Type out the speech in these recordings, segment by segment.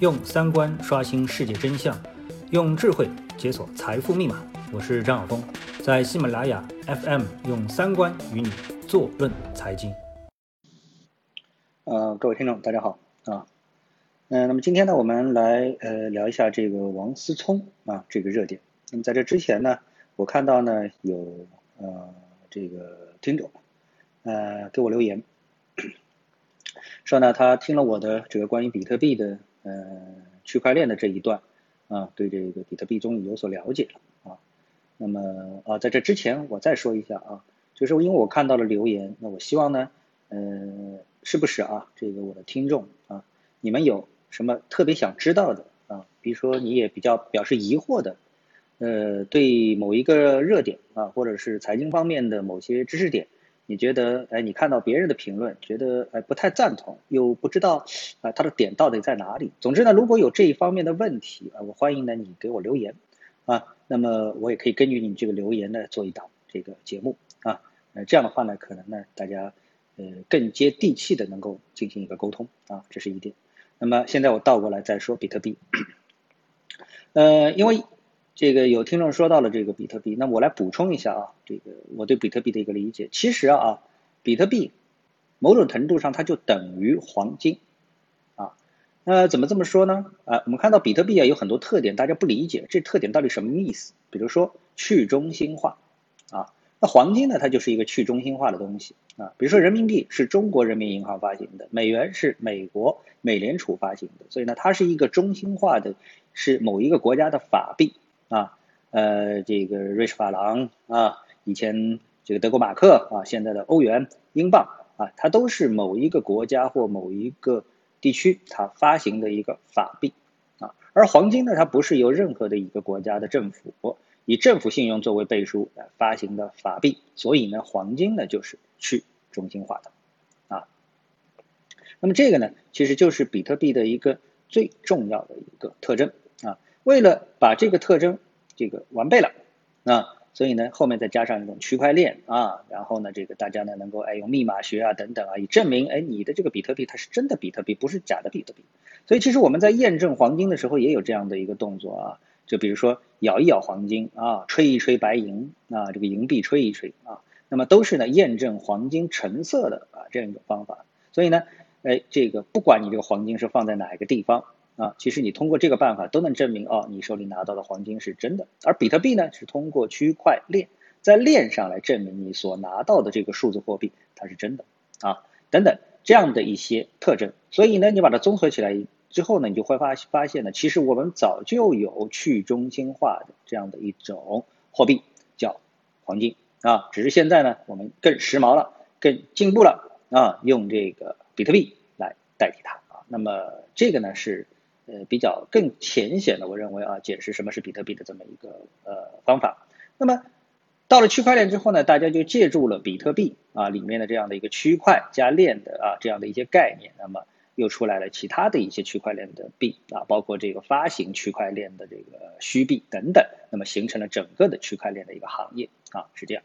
用三观刷新世界真相，用智慧解锁财富密码。我是张晓峰，在喜马拉雅 FM 用三观与你坐论财经。呃，各位听众，大家好啊。嗯，那么今天呢，我们来呃聊一下这个王思聪啊这个热点。那么在这之前呢，我看到呢有呃这个听众呃给我留言。说呢，他听了我的这个关于比特币的呃区块链的这一段啊，对这个比特币终于有所了解了啊。那么啊，在这之前我再说一下啊，就是因为我看到了留言，那我希望呢，呃，是不是啊，这个我的听众啊，你们有什么特别想知道的啊？比如说你也比较表示疑惑的，呃，对某一个热点啊，或者是财经方面的某些知识点。你觉得，哎，你看到别人的评论，觉得哎不太赞同，又不知道啊他的点到底在哪里。总之呢，如果有这一方面的问题啊，我欢迎呢你给我留言啊，那么我也可以根据你这个留言呢做一档这个节目啊，呃这样的话呢，可能呢大家呃更接地气的能够进行一个沟通啊，这是一点。那么现在我倒过来再说比特币，呃，因为。这个有听众说到了这个比特币，那我来补充一下啊，这个我对比特币的一个理解。其实啊，比特币某种程度上它就等于黄金啊。那怎么这么说呢？啊，我们看到比特币啊有很多特点，大家不理解这特点到底什么意思？比如说去中心化啊，那黄金呢它就是一个去中心化的东西啊。比如说人民币是中国人民银行发行的，美元是美国美联储发行的，所以呢它是一个中心化的，是某一个国家的法币。啊，呃，这个瑞士法郎啊，以前这个德国马克啊，现在的欧元、英镑啊，它都是某一个国家或某一个地区它发行的一个法币啊。而黄金呢，它不是由任何的一个国家的政府以政府信用作为背书来发行的法币，所以呢，黄金呢就是去中心化的啊。那么这个呢，其实就是比特币的一个最重要的一个特征啊。为了把这个特征这个完备了啊，所以呢后面再加上一种区块链啊，然后呢这个大家呢能够哎用密码学啊等等啊，以证明哎你的这个比特币它是真的比特币，不是假的比特币。所以其实我们在验证黄金的时候也有这样的一个动作啊，就比如说咬一咬黄金啊，吹一吹白银啊，这个银币吹一吹啊，那么都是呢验证黄金成色的啊这样一种方法。所以呢，哎这个不管你这个黄金是放在哪一个地方。啊，其实你通过这个办法都能证明哦，你手里拿到的黄金是真的。而比特币呢，是通过区块链在链上来证明你所拿到的这个数字货币它是真的啊，等等这样的一些特征。所以呢，你把它综合起来之后呢，你就会发发现呢，其实我们早就有去中心化的这样的一种货币叫黄金啊，只是现在呢，我们更时髦了，更进步了啊，用这个比特币来代替它啊。那么这个呢是。呃，比较更浅显的，我认为啊，解释什么是比特币的这么一个呃方法。那么到了区块链之后呢，大家就借助了比特币啊里面的这样的一个区块加链的啊这样的一些概念，那么又出来了其他的一些区块链的币啊，包括这个发行区块链的这个虚币等等，那么形成了整个的区块链的一个行业啊，是这样。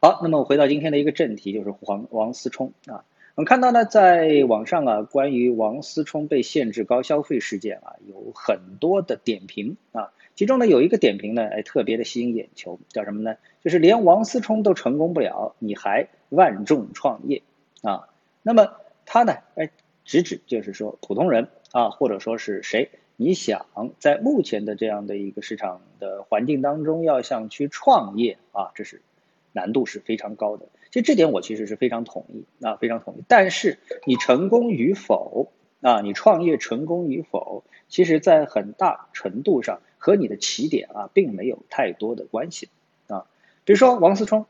好，那么我回到今天的一个正题，就是黄王思聪啊。我们看到呢，在网上啊，关于王思聪被限制高消费事件啊，有很多的点评啊。其中呢，有一个点评呢，哎，特别的吸引眼球，叫什么呢？就是连王思聪都成功不了，你还万众创业啊？那么他呢，哎，直指就是说普通人啊，或者说是谁，你想在目前的这样的一个市场的环境当中，要想去创业啊，这是难度是非常高的。其实这点我其实是非常同意啊，非常同意。但是你成功与否啊，你创业成功与否，其实在很大程度上和你的起点啊，并没有太多的关系啊。比如说王思聪，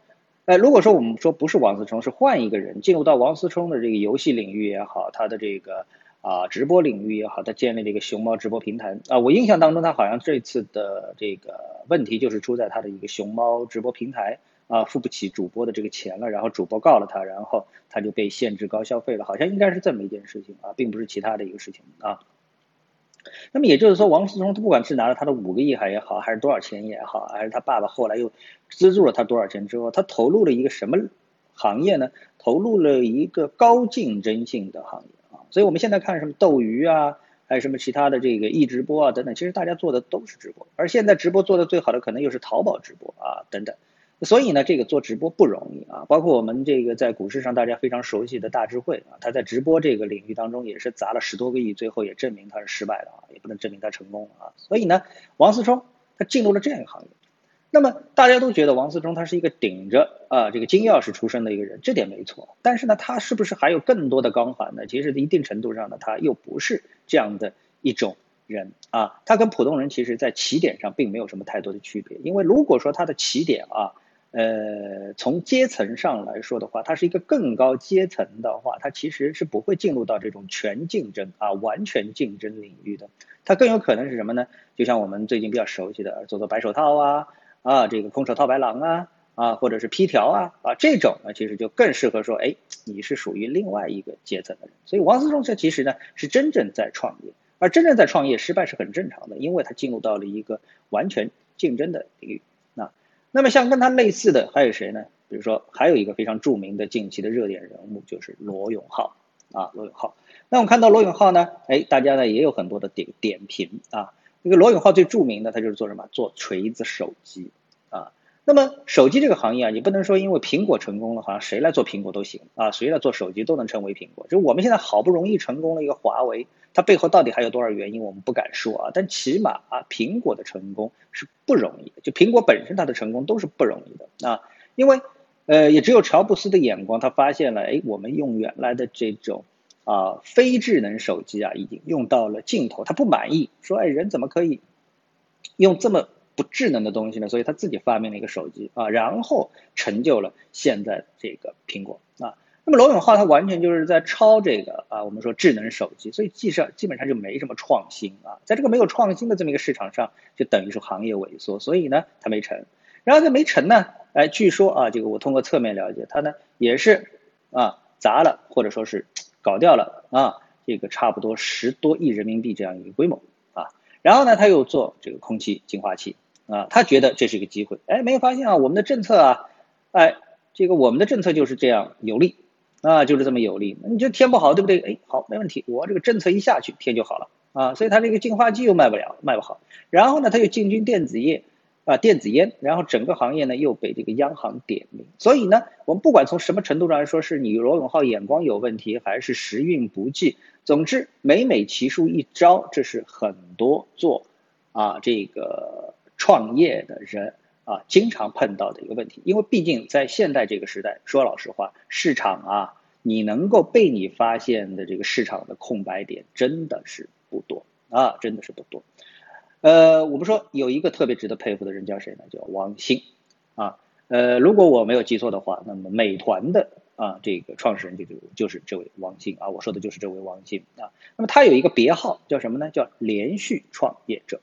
哎，如果说我们说不是王思聪，是换一个人进入到王思聪的这个游戏领域也好，他的这个啊直播领域也好，他建立了一个熊猫直播平台啊，我印象当中他好像这次的这个问题就是出在他的一个熊猫直播平台。啊，付不起主播的这个钱了，然后主播告了他，然后他就被限制高消费了，好像应该是这么一件事情啊，并不是其他的一个事情啊。那么也就是说，王思聪他不管是拿了他的五个亿还也好，还是多少钱也好，还是他爸爸后来又资助了他多少钱之后，他投入了一个什么行业呢？投入了一个高竞争性的行业啊。所以我们现在看什么斗鱼啊，还有什么其他的这个易直播啊等等，其实大家做的都是直播，而现在直播做的最好的可能又是淘宝直播啊等等。所以呢，这个做直播不容易啊，包括我们这个在股市上大家非常熟悉的大智慧啊，他在直播这个领域当中也是砸了十多个亿，最后也证明他是失败的啊，也不能证明他成功啊。所以呢，王思聪他进入了这样一个行业，那么大家都觉得王思聪他是一个顶着啊这个金钥匙出身的一个人，这点没错。但是呢，他是不是还有更多的光环呢？其实一定程度上呢，他又不是这样的一种人啊，他跟普通人其实在起点上并没有什么太多的区别，因为如果说他的起点啊。呃，从阶层上来说的话，它是一个更高阶层的话，它其实是不会进入到这种全竞争啊、完全竞争领域的。它更有可能是什么呢？就像我们最近比较熟悉的，做做白手套啊，啊，这个空手套白狼啊，啊，或者是批条啊，啊，这种呢，其实就更适合说，哎，你是属于另外一个阶层的人。所以王思聪这其实呢是真正在创业，而真正在创业失败是很正常的，因为他进入到了一个完全竞争的领域。那么像跟他类似的还有谁呢？比如说还有一个非常著名的近期的热点人物就是罗永浩啊，罗永浩。那我们看到罗永浩呢，哎，大家呢也有很多的点点评啊。那个罗永浩最著名的他就是做什么？做锤子手机。那么手机这个行业啊，你不能说因为苹果成功了，好像谁来做苹果都行啊，谁来做手机都能成为苹果。就我们现在好不容易成功了一个华为。它背后到底还有多少原因，我们不敢说啊。但起码啊，苹果的成功是不容易的。就苹果本身它的成功都是不容易的啊。因为呃，也只有乔布斯的眼光，他发现了，哎，我们用原来的这种啊非智能手机啊，已经用到了尽头，他不满意，说，哎，人怎么可以用这么智能的东西呢？所以他自己发明了一个手机啊，然后成就了现在这个苹果啊。那么罗永浩他完全就是在抄这个啊，我们说智能手机，所以基上基本上就没什么创新啊，在这个没有创新的这么一个市场上，就等于是行业萎缩，所以呢他没成，然后他没成呢，哎，据说啊，这个我通过侧面了解，他呢也是啊砸了或者说是搞掉了啊，这个差不多十多亿人民币这样一个规模啊，然后呢他又做这个空气净化器啊，他觉得这是一个机会，哎，没有发现啊，我们的政策啊，哎，这个我们的政策就是这样有利。啊，就是这么有利，你就天不好，对不对？哎，好，没问题，我这个政策一下去，天就好了啊。所以他这个净化器又卖不了，卖不好。然后呢，他又进军电子业，啊，电子烟，然后整个行业呢又被这个央行点名。所以呢，我们不管从什么程度上来说，是你罗永浩眼光有问题，还是时运不济，总之每每奇数一招，这是很多做啊这个创业的人。啊，经常碰到的一个问题，因为毕竟在现代这个时代，说老实话，市场啊，你能够被你发现的这个市场的空白点真的是不多啊，真的是不多。呃，我们说有一个特别值得佩服的人叫谁呢？叫王兴啊。呃，如果我没有记错的话，那么美团的啊这个创始人就就就是这位王兴啊，我说的就是这位王兴啊。那么他有一个别号叫什么呢？叫连续创业者。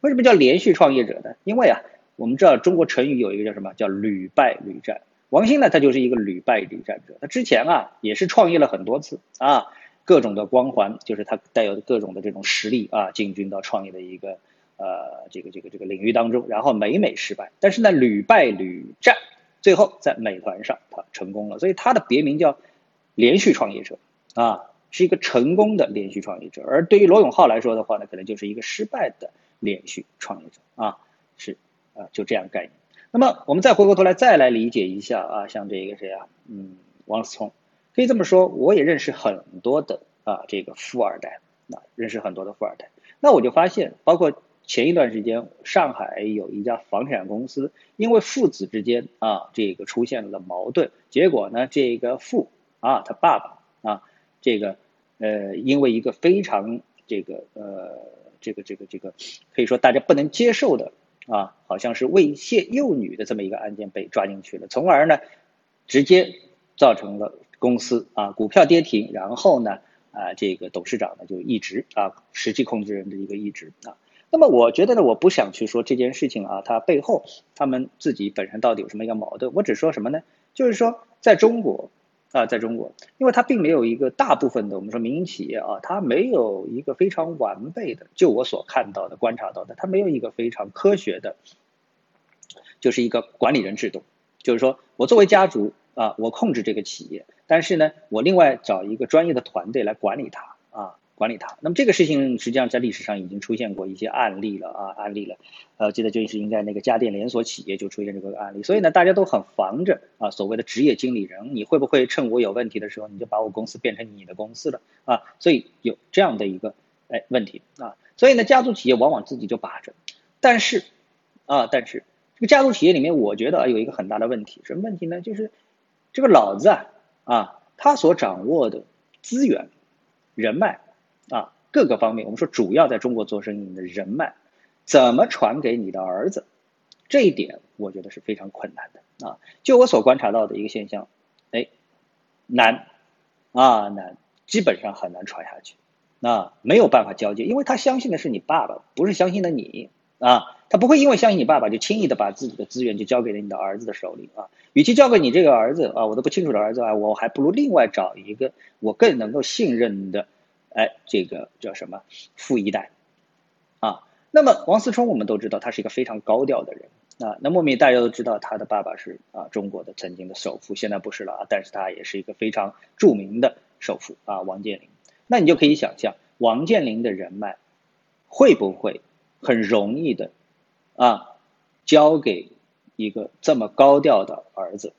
为什么叫连续创业者呢？因为啊。我们知道中国成语有一个叫什么叫屡败屡战，王兴呢他就是一个屡败屡战者。他之前啊也是创业了很多次啊，各种的光环就是他带有各种的这种实力啊，进军到创业的一个呃这个这个这个领域当中，然后每每失败，但是呢屡败屡战，最后在美团上他成功了，所以他的别名叫连续创业者啊，是一个成功的连续创业者。而对于罗永浩来说的话呢，可能就是一个失败的连续创业者啊，是。啊，就这样概念。那么我们再回过头来再来理解一下啊，像这个谁啊，嗯，王思聪，可以这么说，我也认识很多的啊，这个富二代，啊，认识很多的富二代。那我就发现，包括前一段时间上海有一家房产公司，因为父子之间啊，这个出现了矛盾，结果呢，这个父啊，他爸爸啊，这个呃，因为一个非常这个呃，这个这个这个，可以说大家不能接受的。啊，好像是猥亵幼女的这么一个案件被抓进去了，从而呢，直接造成了公司啊股票跌停，然后呢啊这个董事长呢就一直啊实际控制人的一个一直啊。那么我觉得呢，我不想去说这件事情啊，它背后他们自己本身到底有什么一个矛盾，我只说什么呢？就是说在中国。啊，在中国，因为它并没有一个大部分的我们说民营企业啊，它没有一个非常完备的，就我所看到的、观察到的，它没有一个非常科学的，就是一个管理人制度。就是说我作为家族啊，我控制这个企业，但是呢，我另外找一个专业的团队来管理它啊，管理它。那么这个事情实际上在历史上已经出现过一些案例了啊，案例了。呃，记得就是应该那个家电连锁企业就出现这个案例，所以呢，大家都很防着啊，所谓的职业经理人，你会不会趁我有问题的时候，你就把我公司变成你的公司了啊？所以有这样的一个哎问题啊，所以呢，家族企业往往自己就把着，但是啊，但是这个家族企业里面，我觉得有一个很大的问题，什么问题呢？就是这个老子啊啊，他所掌握的资源。人脉啊，各个方面，我们说主要在中国做生意的人脉，怎么传给你的儿子？这一点我觉得是非常困难的啊。就我所观察到的一个现象，哎，难啊难，基本上很难传下去，啊没有办法交接，因为他相信的是你爸爸，不是相信的你啊。他不会因为相信你爸爸就轻易的把自己的资源就交给了你的儿子的手里啊。与其交给你这个儿子啊，我都不清楚的儿子啊，我还不如另外找一个我更能够信任的，哎，这个叫什么富一代啊？那么王思聪我们都知道他是一个非常高调的人啊。那莫名大家都知道他的爸爸是啊中国的曾经的首富，现在不是了啊，但是他也是一个非常著名的首富啊，王健林。那你就可以想象王健林的人脉会不会很容易的啊交给？一个这么高调的儿子，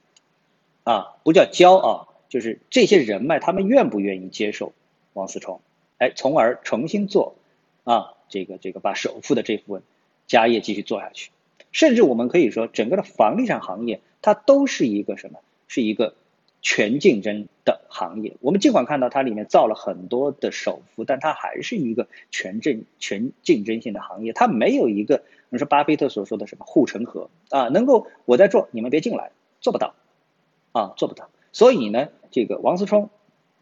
啊，不叫骄傲，就是这些人脉，他们愿不愿意接受王思聪？哎，从而重新做啊，这个这个把首富的这份家业继续做下去。甚至我们可以说，整个的房地产行业，它都是一个什么？是一个全竞争的行业。我们尽管看到它里面造了很多的首富，但它还是一个全正全竞争性的行业，它没有一个。你说巴菲特所说的什么护城河啊？能够我在做，你们别进来，做不到，啊，做不到。所以呢，这个王思聪，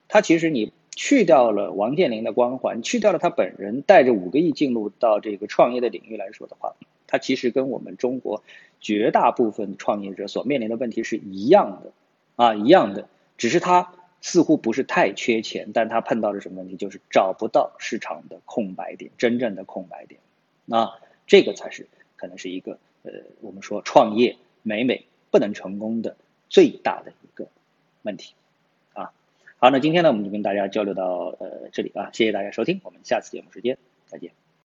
他其实你去掉了王健林的光环，去掉了他本人带着五个亿进入到这个创业的领域来说的话，他其实跟我们中国绝大部分创业者所面临的问题是一样的，啊，一样的。只是他似乎不是太缺钱，但他碰到了什么问题？就是找不到市场的空白点，真正的空白点，啊。这个才是可能是一个呃，我们说创业每每不能成功的最大的一个问题。好，那今天呢，我们就跟大家交流到呃这里啊，谢谢大家收听，我们下次节目时间再见。